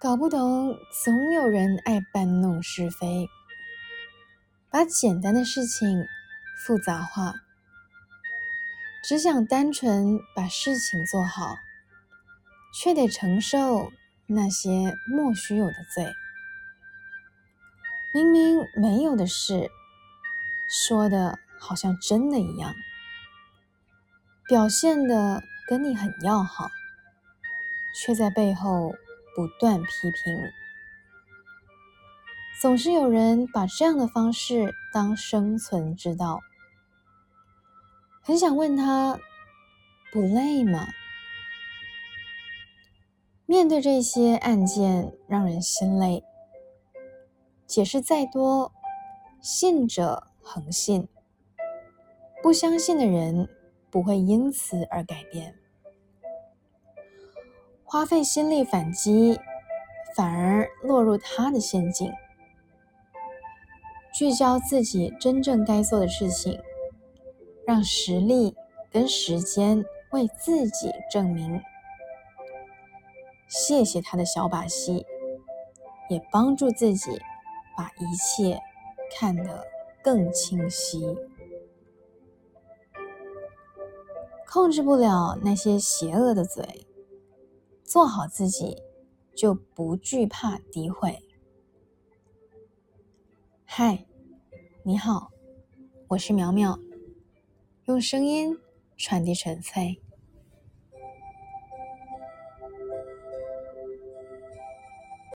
搞不懂，总有人爱搬弄是非，把简单的事情复杂化，只想单纯把事情做好，却得承受那些莫须有的罪。明明没有的事，说的好像真的一样，表现的跟你很要好，却在背后。不断批评，总是有人把这样的方式当生存之道。很想问他，不累吗？面对这些案件，让人心累。解释再多，信者恒信，不相信的人不会因此而改变。花费心力反击，反而落入他的陷阱。聚焦自己真正该做的事情，让实力跟时间为自己证明。谢谢他的小把戏，也帮助自己把一切看得更清晰。控制不了那些邪恶的嘴。做好自己，就不惧怕诋毁。嗨，你好，我是苗苗，用声音传递纯粹。